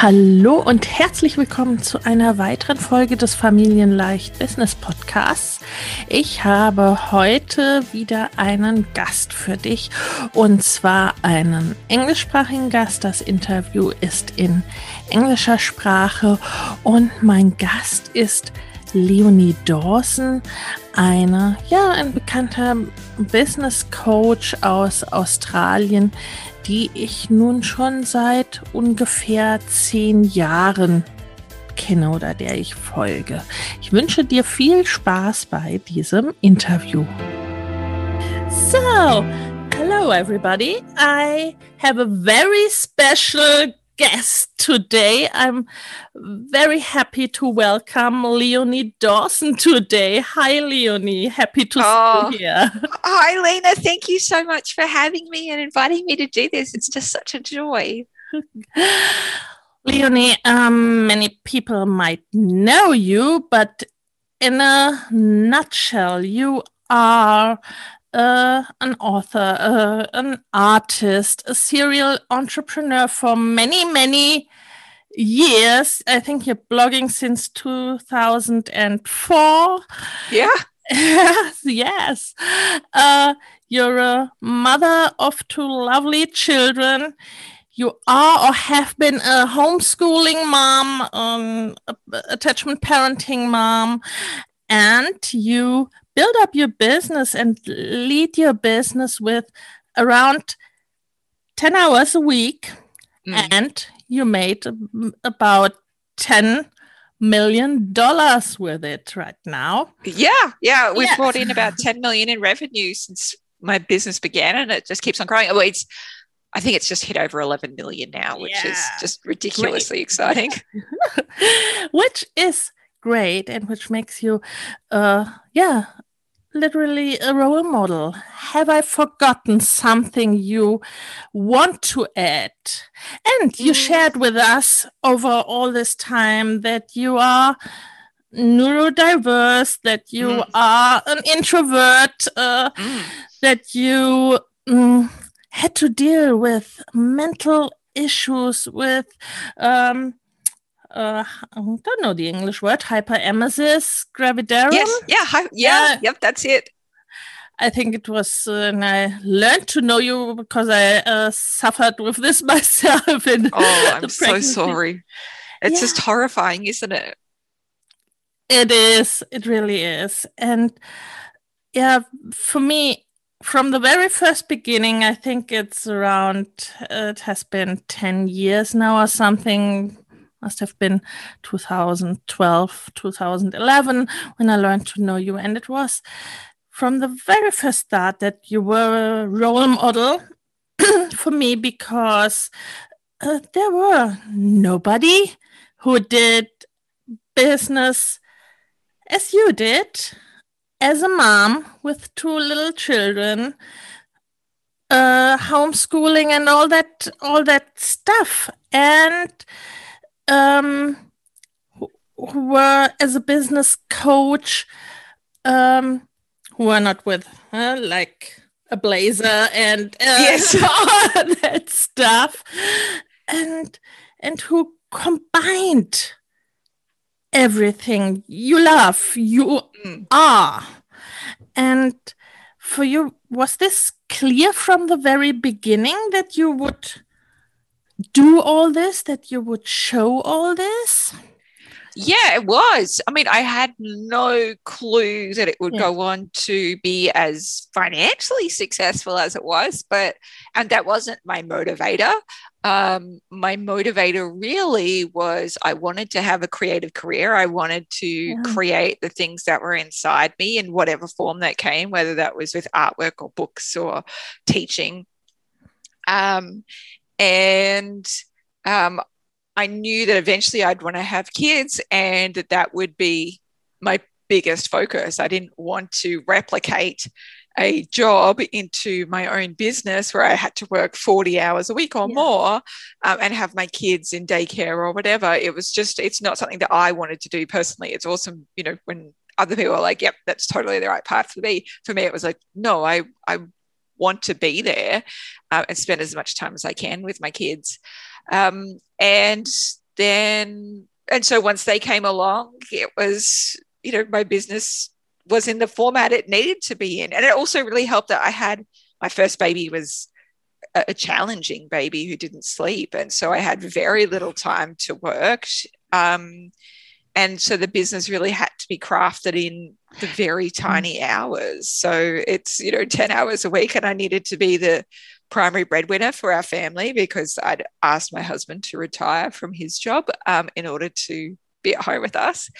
Hallo und herzlich willkommen zu einer weiteren Folge des Familienleicht Business Podcasts. Ich habe heute wieder einen Gast für dich und zwar einen englischsprachigen Gast. Das Interview ist in englischer Sprache und mein Gast ist Leonie Dawson, eine, ja, ein bekannter Business Coach aus Australien, die ich nun schon seit ungefähr zehn Jahren kenne oder der ich folge. Ich wünsche dir viel Spaß bei diesem Interview. So, hello everybody. I have a very special guest today. I'm very happy to welcome Leonie Dawson today. Hi, Leonie. Happy to oh, see you here. Hi, Lena. Thank you so much for having me and inviting me to do this. It's just such a joy. Leonie, um, many people might know you, but in a nutshell, you are uh, an author, uh, an artist, a serial entrepreneur for many, many years. I think you're blogging since 2004. Yeah. yes, yes. Uh, you're a mother of two lovely children. You are or have been a homeschooling mom, um, attachment parenting mom, and you build up your business and lead your business with around 10 hours a week mm. and you made about 10 million dollars with it right now yeah yeah we've brought in about 10 million in revenue since my business began and it just keeps on growing well it's I think it's just hit over 11 million now, which yeah. is just ridiculously Great. exciting. which is great and which makes you, uh, yeah, literally a role model. Have I forgotten something you want to add? And you mm. shared with us over all this time that you are neurodiverse, that you mm. are an introvert, uh, mm. that you mm, had to deal with mental issues, with um, uh, I don't know the English word, hyperemesis gravidarum. Yes, yeah, hi, yeah, uh, yep, that's it. I think it was, uh, and I learned to know you because I uh, suffered with this myself. In oh, I'm so sorry. It's yeah. just horrifying, isn't it? It is. It really is. And yeah, for me, from the very first beginning, I think it's around, uh, it has been 10 years now or something must have been 2012, 2011 when I learned to know you. And it was from the very first start that you were a role model for me because uh, there were nobody who did business as you did as a mom with two little children uh homeschooling and all that all that stuff and um, who, were as a business coach, um, who are not with uh, like a blazer and uh, yes. all that stuff, and and who combined everything you love, you mm. are, and for you was this clear from the very beginning that you would do all this, that you would show all this? Yeah, it was. I mean, I had no clue that it would yeah. go on to be as financially successful as it was, but and that wasn't my motivator. Um, my motivator really was I wanted to have a creative career. I wanted to yeah. create the things that were inside me in whatever form that came, whether that was with artwork or books or teaching. Um, and um, I knew that eventually I'd want to have kids and that that would be my biggest focus. I didn't want to replicate a job into my own business where I had to work 40 hours a week or yeah. more um, and have my kids in daycare or whatever. It was just, it's not something that I wanted to do personally. It's awesome, you know, when other people are like, yep, that's totally the right path for me. For me, it was like, no, I, I want to be there uh, and spend as much time as I can with my kids. Um, and then, and so once they came along, it was, you know, my business was in the format it needed to be in. And it also really helped that I had my first baby was a, a challenging baby who didn't sleep. And so I had very little time to work. Um, and so the business really had to be crafted in the very tiny hours so it's you know 10 hours a week and i needed to be the primary breadwinner for our family because I'd asked my husband to retire from his job um, in order to be at home with us.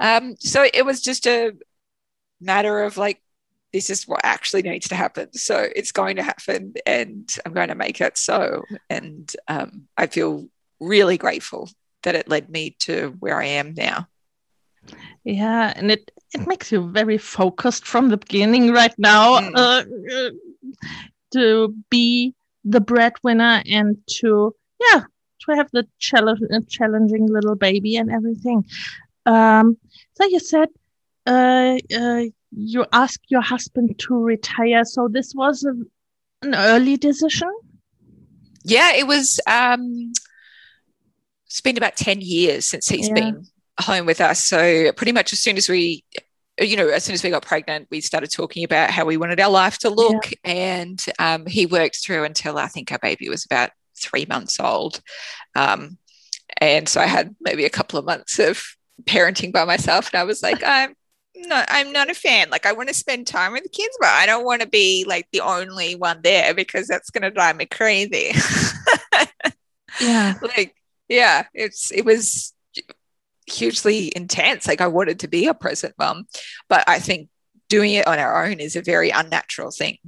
Um, so it was just a matter of like, this is what actually needs to happen. So it's going to happen and I'm going to make it so. And um, I feel really grateful that it led me to where I am now. Yeah, and it it makes you very focused from the beginning right now. Mm. Uh, to be the breadwinner and to yeah to have the challenge, challenging little baby and everything um, so you said uh, uh, you asked your husband to retire so this was a, an early decision yeah it was um, it's been about 10 years since he's yeah. been home with us so pretty much as soon as we you know, as soon as we got pregnant, we started talking about how we wanted our life to look. Yeah. And um, he worked through until I think our baby was about three months old. Um, and so I had maybe a couple of months of parenting by myself. And I was like, I'm not, I'm not a fan. Like, I want to spend time with the kids, but I don't want to be like the only one there because that's going to drive me crazy. yeah. Like, yeah, it's, it was hugely intense. Like I wanted to be a present mum, but I think doing it on our own is a very unnatural thing.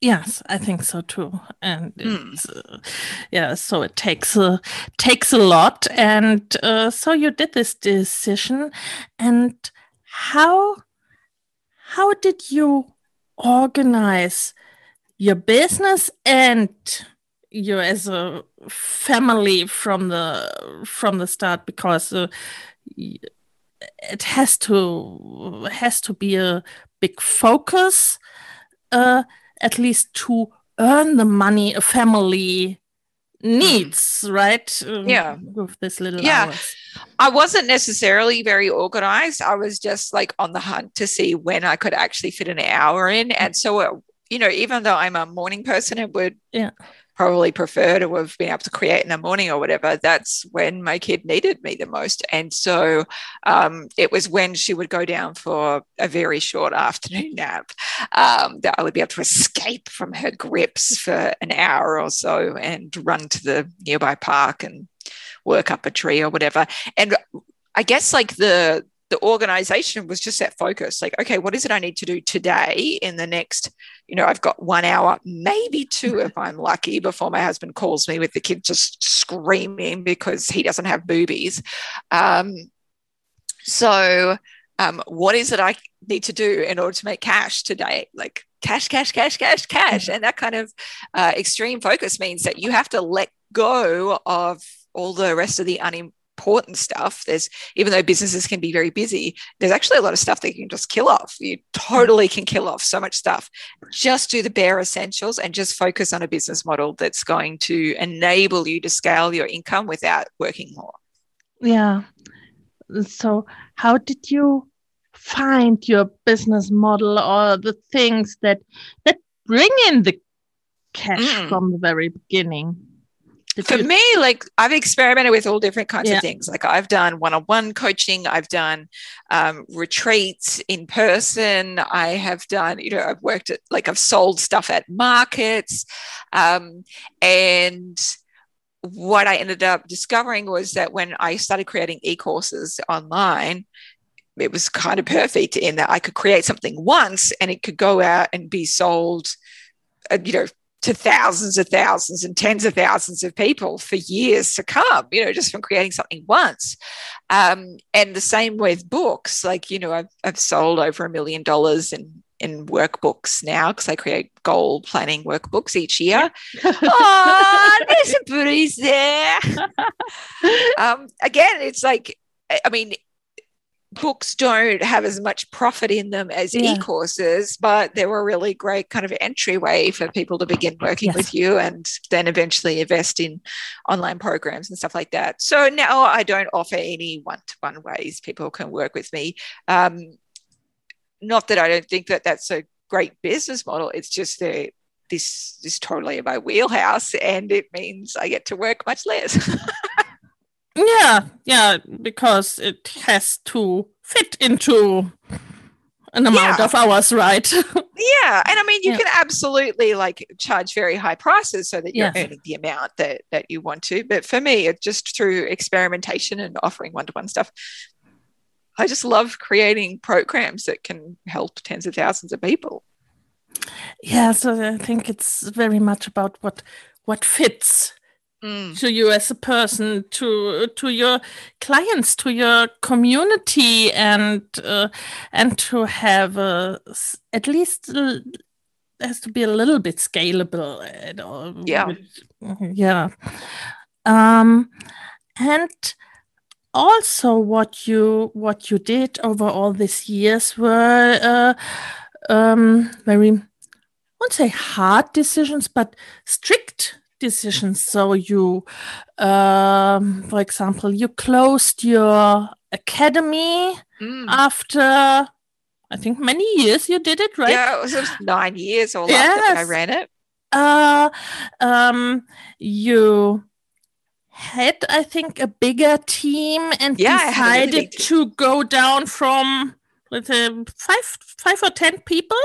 Yes, I think so too. And mm. uh, yeah, so it takes a takes a lot. And uh, so you did this decision, and how how did you organize your business and you as a family from the from the start because uh, it has to has to be a big focus uh, at least to earn the money a family needs right um, yeah. with this little yeah. hours. i wasn't necessarily very organized. I was just like on the hunt to see when i could actually fit an hour in. And so it, you know even though i'm a morning person it would yeah probably prefer to have been able to create in the morning or whatever, that's when my kid needed me the most. And so um, it was when she would go down for a very short afternoon nap um, that I would be able to escape from her grips for an hour or so and run to the nearby park and work up a tree or whatever. And I guess like the the organization was just that focus like okay what is it i need to do today in the next you know i've got one hour maybe two if i'm lucky before my husband calls me with the kid just screaming because he doesn't have boobies. Um, so um, what is it i need to do in order to make cash today? Like cash cash cash cash cash. And that kind of uh, extreme focus means that you have to let go of all the rest of the unim- important stuff. There's even though businesses can be very busy, there's actually a lot of stuff that you can just kill off. You totally can kill off so much stuff. Just do the bare essentials and just focus on a business model that's going to enable you to scale your income without working more. Yeah. So how did you find your business model or the things that that bring in the cash mm. from the very beginning? For me, like I've experimented with all different kinds yeah. of things. Like I've done one-on-one coaching, I've done um, retreats in person. I have done, you know, I've worked at like I've sold stuff at markets, um, and what I ended up discovering was that when I started creating e-courses online, it was kind of perfect in that I could create something once and it could go out and be sold, uh, you know, to thousands of thousands and tens of thousands of people for years to come, you know, just from creating something once. Um, and the same with books. Like, you know, I've, I've sold over a million dollars in, in workbooks now because I create goal planning workbooks each year. oh, there's some booties there. um, again, it's like, I mean, books don't have as much profit in them as yeah. e-courses but they were a really great kind of entryway for people to begin working yes. with you and then eventually invest in online programs and stuff like that so now i don't offer any one-to-one ways people can work with me um, not that i don't think that that's a great business model it's just that this is totally in my wheelhouse and it means i get to work much less Yeah, yeah, because it has to fit into an amount yeah. of hours, right? yeah, and I mean, you yeah. can absolutely like charge very high prices so that you're yes. earning the amount that that you want to. But for me, it just through experimentation and offering one-to-one stuff. I just love creating programs that can help tens of thousands of people. Yeah, so I think it's very much about what what fits mm. to you as a person, to to your clients, to your community, and uh, and to have a, at least uh, has to be a little bit scalable. Yeah, yeah. Um, and also what you what you did over all these years were uh, um, very I won't say hard decisions, but strict decisions. So you, um, for example, you closed your academy mm. after I think many years you did it, right? Yeah, it was, it was nine years or yes. I ran it. Uh, um, you had, I think, a bigger team and yeah, decided really to go down from let's say five, five or ten people.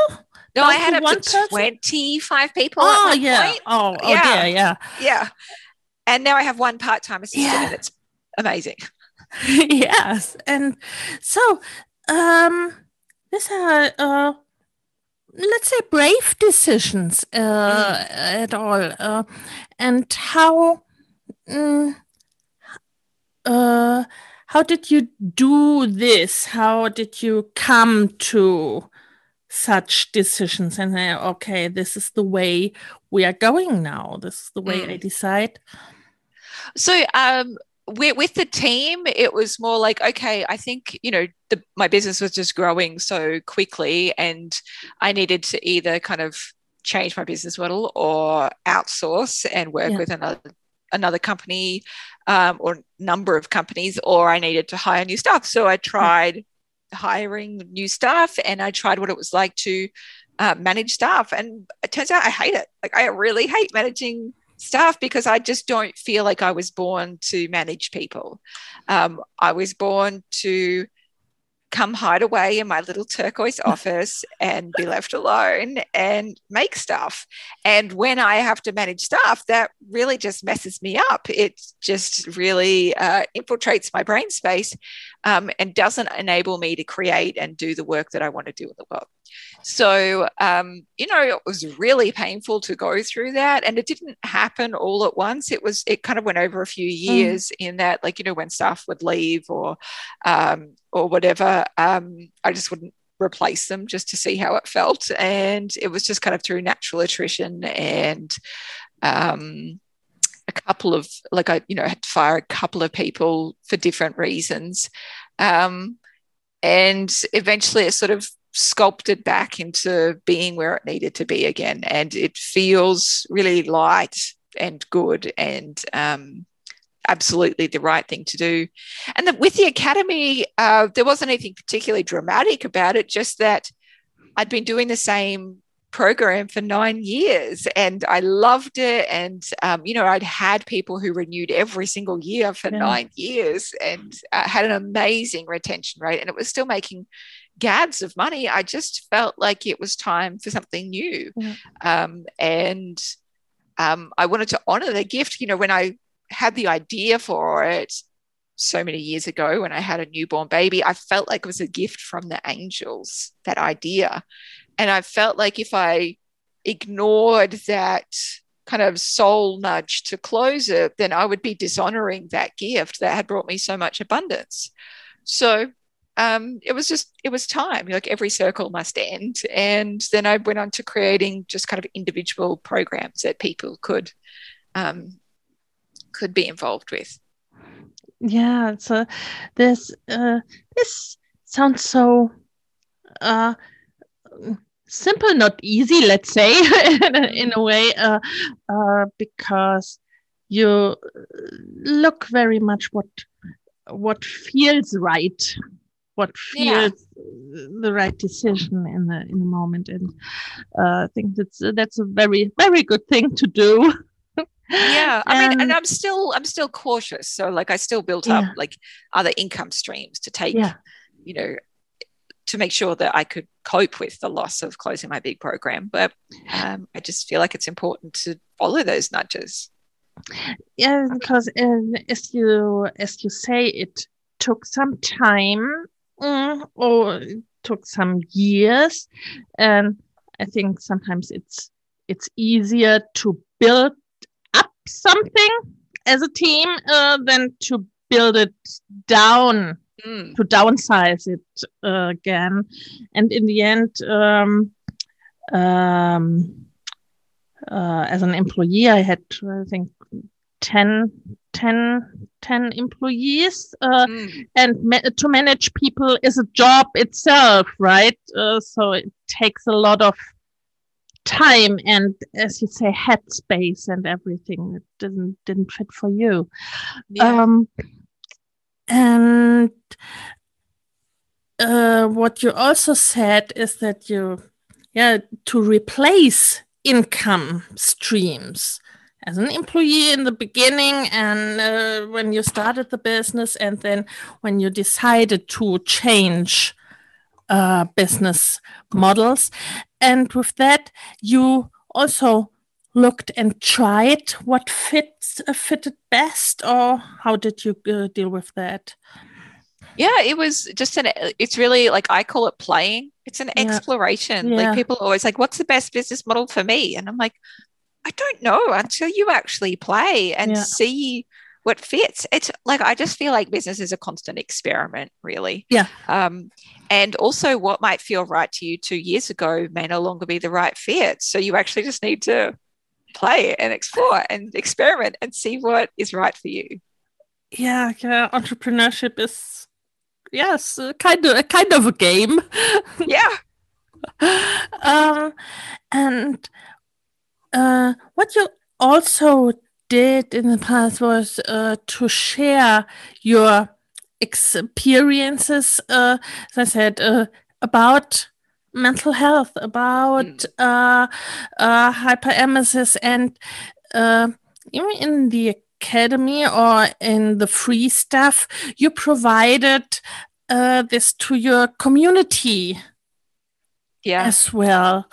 No, I had up to 25 people. Oh, yeah. Point. Oh, oh, yeah. yeah. Yeah. And now I have one part time assistant, yeah. and it's amazing. yes. And so, um, these are, uh, let's say, brave decisions uh, mm. at all. Uh, and how, mm, uh, how did you do this? How did you come to such decisions and say, okay, this is the way we are going now. This is the way mm. I decide. So, um, with the team, it was more like, okay, I think, you know, the, my business was just growing so quickly and I needed to either kind of change my business model or outsource and work yeah. with another another company um, or number of companies or i needed to hire new staff so i tried hiring new staff and I tried what it was like to uh, manage staff. And it turns out I hate it. Like, I really hate managing staff because I just don't feel like I was born to manage people. Um, I was born to come hide away in my little turquoise office and be left alone and make stuff. And when I have to manage stuff, that really just messes me up. It just really uh, infiltrates my brain space um, and doesn't enable me to create and do the work that I want to do in the world. So, um, you know, it was really painful to go through that. And it didn't happen all at once. It was, it kind of went over a few mm. years mm. in that, like, you know, when staff would leave or, um, or whatever, um, I just wouldn't replace them just to see how it felt. And it was just kind of through natural attrition and, um, a couple of like I you know had to fire a couple of people for different reasons um, and eventually it sort of sculpted back into being where it needed to be again. And it feels really light and good and um, absolutely the right thing to do. And the, with the academy, uh, there wasn't anything particularly dramatic about it, just that I'd been doing the same program for nine years and I loved it. And, um, you know, I'd had people who renewed every single year for yeah. nine years and uh, had an amazing retention rate. And it was still making gads of money. I just felt like it was time for something new. Yeah. Um, and um, I wanted to honor the gift. You know, when I had the idea for it, so many years ago when I had a newborn baby, I felt like it was a gift from the angels, that idea. And I felt like if I ignored that kind of soul nudge to close it, then I would be dishonoring that gift that had brought me so much abundance. So um, it was just, it was time. Like every circle must end. And then I went on to creating just kind of individual programs that people could um, could be involved with. Yeah. So this uh, this sounds so uh, simple, not easy, let's say, in a way, uh, uh, because you look very much what what feels right, what feels yeah. the right decision in the in the moment, and uh, I think that's that's a very very good thing to do. yeah i mean and i'm still i'm still cautious so like i still built yeah. up like other income streams to take yeah. you know to make sure that I could cope with the loss of closing my big program. But um, I just feel like it's important to follow those nudges. Yeah, because um, as you as you say, it took some time mm, or took some years, and I think sometimes it's it's easier to build up something as a team uh, than to build it down mm. to downsize it uh, again. And in the end, um, um, uh, as an employee, I had, I think, 10, 10, 10 employees. Uh, mm. And ma to manage people is a job itself, right? Uh, so it takes a lot of time and as you say headspace and everything it didn't didn't fit for you yeah. um and uh, what you also said is that you, yeah, to replace income streams as an employee in the beginning and uh, when you started the business, and then when you decided to change uh, business models. And with that, you also looked and tried what fits uh, fitted best, or how did you uh, deal with that? Yeah, it was just an. It's really like I call it playing. It's an yeah. exploration. Yeah. Like people always like, "What's the best business model for me?" And I'm like, I don't know until you actually play and yeah. see what fits. It's like I just feel like business is a constant experiment, really. Yeah. Um, and also, what might feel right to you two years ago may no longer be the right fit. So you actually just need to play and explore and experiment and see what is right for you. Yeah, yeah. Entrepreneurship is yes, kind of a kind of a game. Yeah. um, and uh, what you also did in the past was uh, to share your experiences, uh, as I said, uh, about mental health, about mm. uh, uh, hyperemesis, and uh, even in the academy or in the free stuff, you provided uh, this to your community yeah. as well.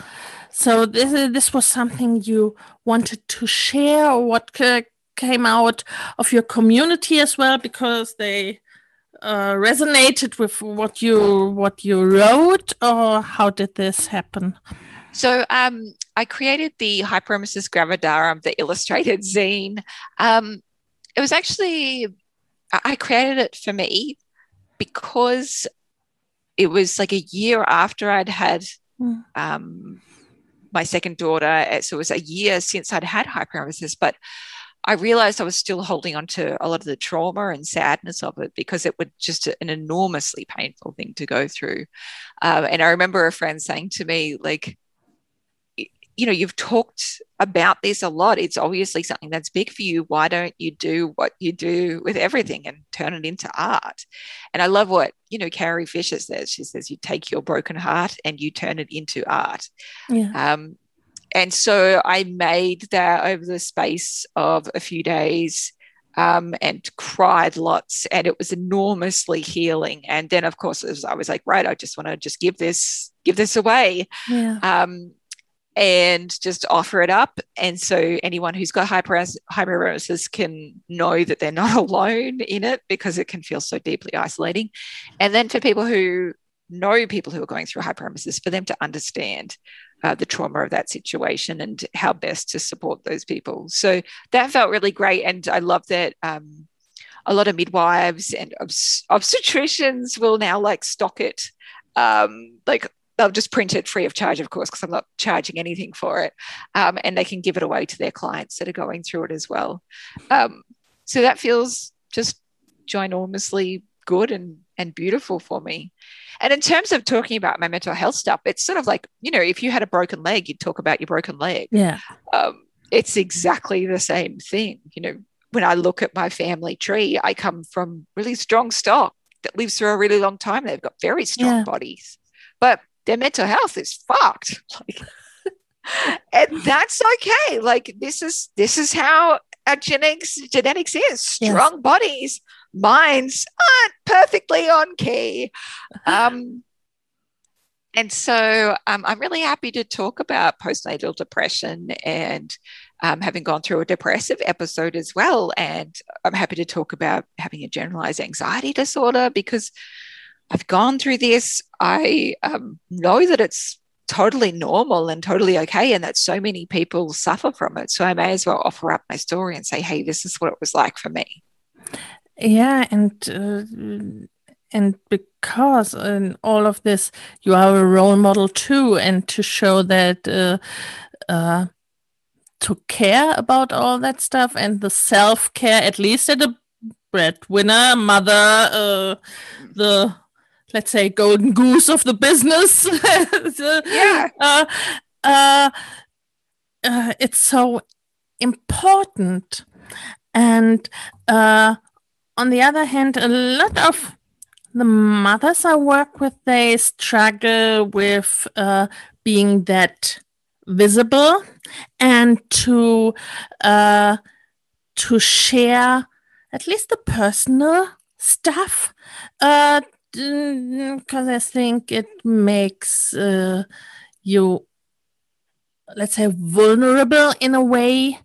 So this this was something you wanted to share, or what came out of your community as well, because they uh, resonated with what you what you wrote, or how did this happen? So um, I created the Hyperemesis Gravidarum, the illustrated zine. Um, it was actually I created it for me because it was like a year after I'd had mm. um, my second daughter. So it was a year since I'd had hyperemesis, but I realized I was still holding on to a lot of the trauma and sadness of it because it was just an enormously painful thing to go through. Um, and I remember a friend saying to me, like, you know, you've talked about this a lot. It's obviously something that's big for you. Why don't you do what you do with everything and turn it into art? And I love what, you know, Carrie Fisher says. She says, you take your broken heart and you turn it into art. Yeah. Um, and so I made that over the space of a few days um, and cried lots, and it was enormously healing. And then, of course, was, I was like, right, I just want to just give this give this away. Yeah. Um, and just offer it up. And so anyone who's got hyperemesis can know that they're not alone in it because it can feel so deeply isolating. And then for people who know people who are going through hyperemesis, for them to understand uh, the trauma of that situation and how best to support those people. So that felt really great. And I love that um, a lot of midwives and obst- obstetricians will now like stock it. Um, like they'll just print it free of charge, of course, because I'm not charging anything for it. Um, and they can give it away to their clients that are going through it as well. Um, so that feels just ginormously good and, and beautiful for me. And in terms of talking about my mental health stuff, it's sort of like, you know, if you had a broken leg, you'd talk about your broken leg. Yeah. Um, it's exactly the same thing. You know, when I look at my family tree, I come from really strong stock that lives for a really long time. They've got very strong yeah. bodies, but their mental health is fucked. Like, and that's okay. Like this is this is how our genetics genetics is. Strong yes. bodies minds aren't perfectly on key. Um, and so um, I'm really happy to talk about postnatal depression and um, having gone through a depressive episode as well. And I'm happy to talk about having a generalized anxiety disorder because I've gone through this. I um, know that it's totally normal and totally okay, and that so many people suffer from it. So I may as well offer up my story and say, hey, this is what it was like for me. Yeah, and uh, and because in all of this, you are a role model too, and to show that uh, uh, to care about all that stuff and the self care, at least at a breadwinner, mother, uh, the let's say golden goose of the business. yeah. Uh, uh, uh, it's so important, and uh, on the other hand, a lot of the mothers I work with, they struggle with uh, being that visible and to uh, to share at least the personal stuff because uh, I think it makes uh, you let's say vulnerable in a way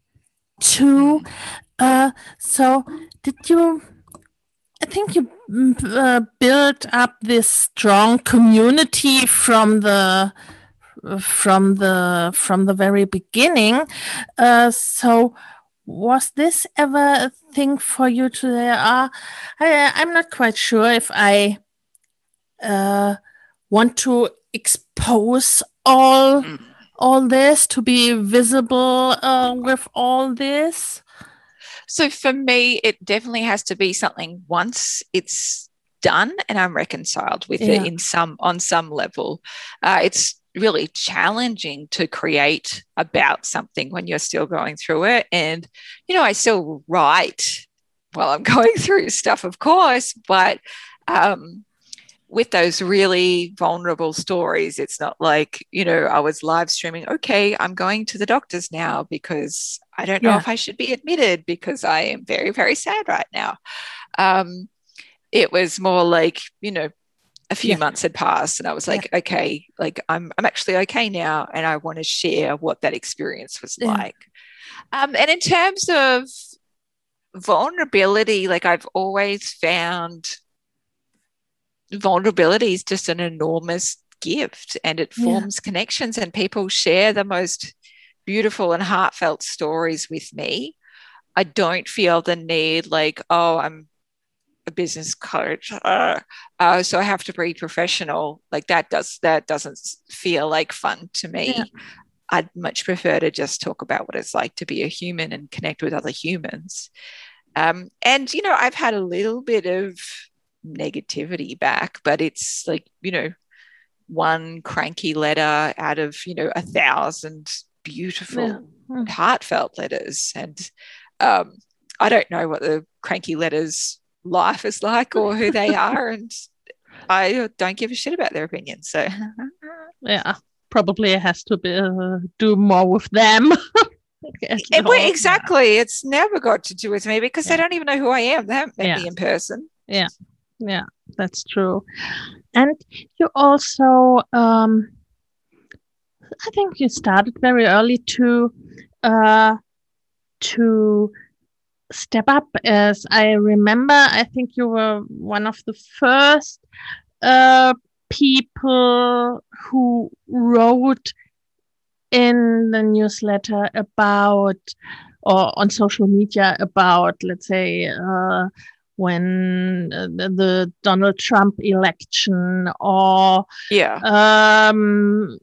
too. Uh, so did you I think you mm, uh, built up this strong community from the from the from the very beginning. Uh, so was this ever a thing for you today? Uh, I, I'm not quite sure if I uh, want to expose all mm. all this to be visible uh, with all this. So for me, it definitely has to be something once it's done and I'm reconciled with yeah. it in some on some level. Uh, it's really challenging to create about something when you're still going through it. And, you know, I still write while I'm going through stuff, of course, but um, with those really vulnerable stories, it's not like, you know, I was live streaming, okay, I'm going to the doctors now because I don't know yeah. if I should be admitted because I am very, very sad right now. Um, it was more like, you know, a few yeah. months had passed and I was like, yeah. okay, like I'm I'm actually okay now and I want to share what that experience was like. Um, and in terms of vulnerability, like I've always found vulnerability is just an enormous gift and it forms yeah. connections and people share the most beautiful and heartfelt stories with me i don't feel the need like oh i'm a business coach uh, uh, so i have to be professional like that does that doesn't feel like fun to me yeah. i'd much prefer to just talk about what it's like to be a human and connect with other humans um, and you know i've had a little bit of negativity back, but it's like, you know, one cranky letter out of, you know, a thousand beautiful, yeah. mm. heartfelt letters. And um, I don't know what the cranky letters life is like or who they are. And I don't give a shit about their opinions. So, yeah, probably it has to be uh, do more with them. it, well, exactly. It's never got to do with me because yeah. they don't even know who I am. They haven't met yeah. me in person. Yeah, yeah, that's true. And you also, um, I think you started very early to, uh, to step up. As I remember, I think you were one of the first uh, people who wrote in the newsletter about or on social media about, let's say, uh, when uh, the Donald Trump election or yeah um,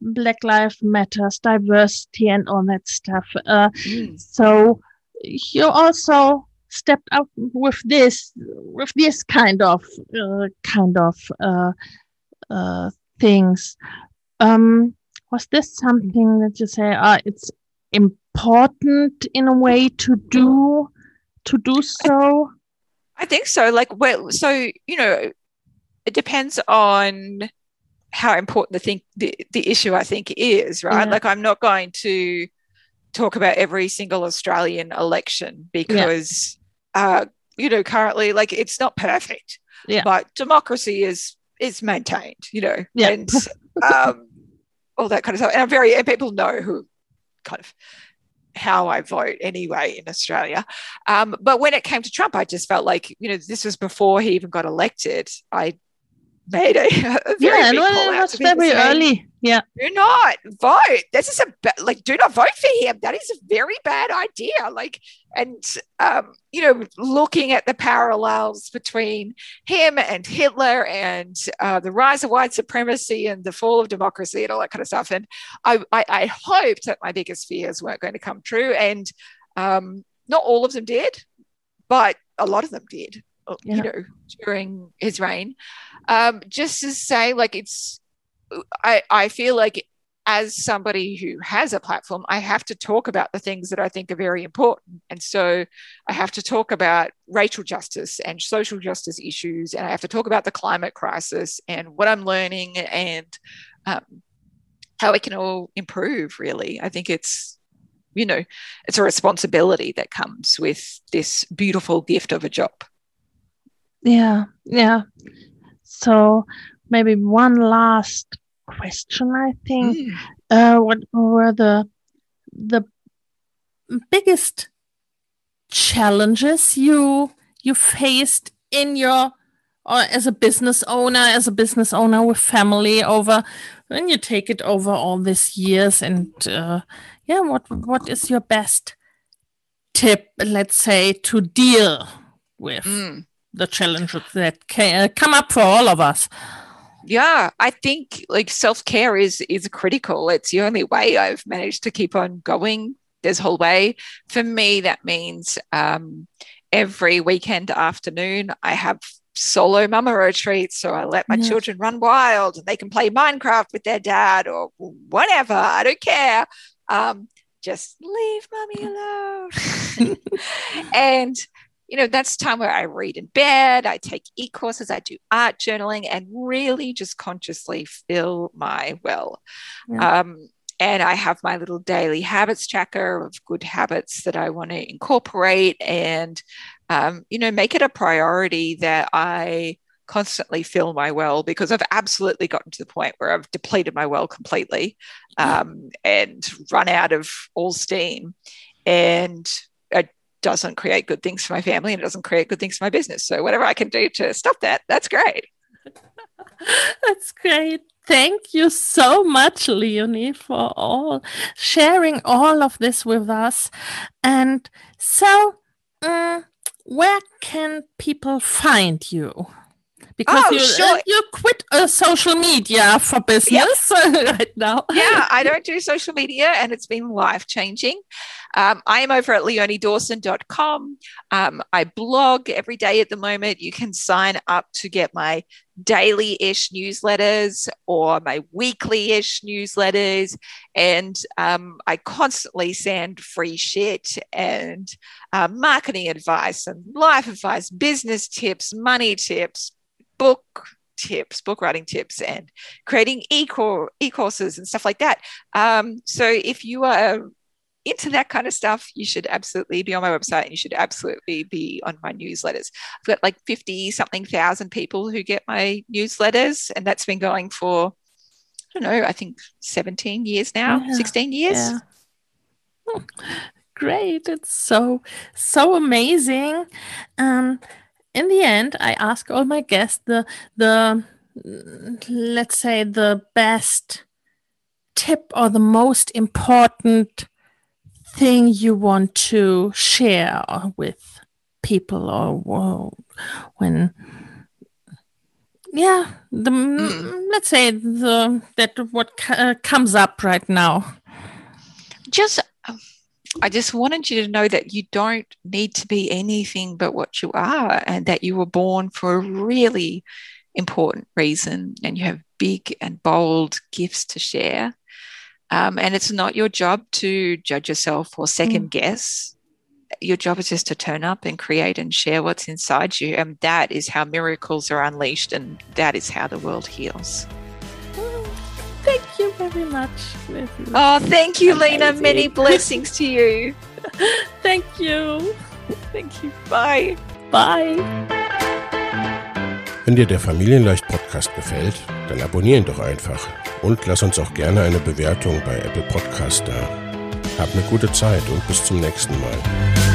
Black Lives Matters, diversity, and all that stuff. Uh, mm. So you also stepped up with this with this kind of uh, kind of uh, uh, things. Um, was this something that you say uh, it's important in a way to do to do so? I think so. Like, well, so you know, it depends on how important the thing the, the issue I think is, right? Yeah. Like, I'm not going to talk about every single Australian election because, yeah. uh, you know, currently, like, it's not perfect, yeah. but democracy is is maintained, you know, yeah. and um, all that kind of stuff. And I'm very, and people know who kind of how I vote anyway in Australia. Um, but when it came to Trump, I just felt like, you know, this was before he even got elected. I made a, a yeah, no, it was very early. Yeah, do not vote. This is a like, do not vote for him. That is a very bad idea. Like, and um, you know, looking at the parallels between him and Hitler and uh, the rise of white supremacy and the fall of democracy and all that kind of stuff. And I, I, I hoped that my biggest fears weren't going to come true, and um, not all of them did, but a lot of them did. Uh, yeah. You know, during his reign um, just to say like it's I, I feel like as somebody who has a platform, I have to talk about the things that I think are very important. And so I have to talk about racial justice and social justice issues, and I have to talk about the climate crisis and what I'm learning and um, how we can all improve, really. I think it's, you know, it's a responsibility that comes with this beautiful gift of a job. Yeah, yeah. So maybe one last question, I think. Mm. Uh, what were the the biggest challenges you you faced in your or as a business owner, as a business owner with family over when you take it over all these years and uh, yeah, what what is your best tip, let's say, to deal with? Mm the challenges that can uh, come up for all of us yeah i think like self-care is is critical. It's the only way i've managed to keep on going this whole way. For me that means um, every weekend afternoon i have solo mama retreats so i let my yes. children run wild and they can play minecraft with their dad or whatever i don't care. Um, just leave mommy alone. And you know, that's time where I read in bed, I take e courses, I do art journaling, and really just consciously fill my well. Yeah. Um, and I have my little daily habits tracker of good habits that I want to incorporate and, um, you know, make it a priority that I constantly fill my well because I've absolutely gotten to the point where I've depleted my well completely um, and run out of all steam. And I doesn't create good things for my family and it doesn't create good things for my business. So whatever I can do to stop that, that's great. that's great. Thank you so much, Leonie, for all sharing all of this with us. And so, um, where can people find you? Because oh, you, sure. Uh, you quit uh, social media for business yep. right now. Yeah, I don't do social media and it's been life changing. Um, I am over at leoniedawson.com. Um, I blog every day at the moment. You can sign up to get my daily ish newsletters or my weekly ish newsletters. And um, I constantly send free shit and uh, marketing advice and life advice, business tips, money tips, book tips, book writing tips, and creating e courses and stuff like that. Um, so if you are into that kind of stuff, you should absolutely be on my website and you should absolutely be on my newsletters. I've got like 50 something thousand people who get my newsletters, and that's been going for, I don't know, I think 17 years now, yeah. 16 years. Yeah. great. It's so, so amazing. Um, in the end, I ask all my guests the, the, let's say the best tip or the most important thing you want to share with people or when yeah the mm. let's say the that what uh, comes up right now just i just wanted you to know that you don't need to be anything but what you are and that you were born for a really important reason and you have big and bold gifts to share um, and it's not your job to judge yourself or second mm. guess. Your job is just to turn up and create and share what's inside you. And that is how miracles are unleashed, and that is how the world heals. Thank you very much. Oh, thank you, Amazing. Lena. Many blessings to you. thank you. Thank you. Bye. Bye. Wenn dir der Familienleicht Podcast gefällt, dann abonnier ihn doch einfach und lass uns auch gerne eine Bewertung bei Apple Podcast da. Hab eine gute Zeit und bis zum nächsten Mal.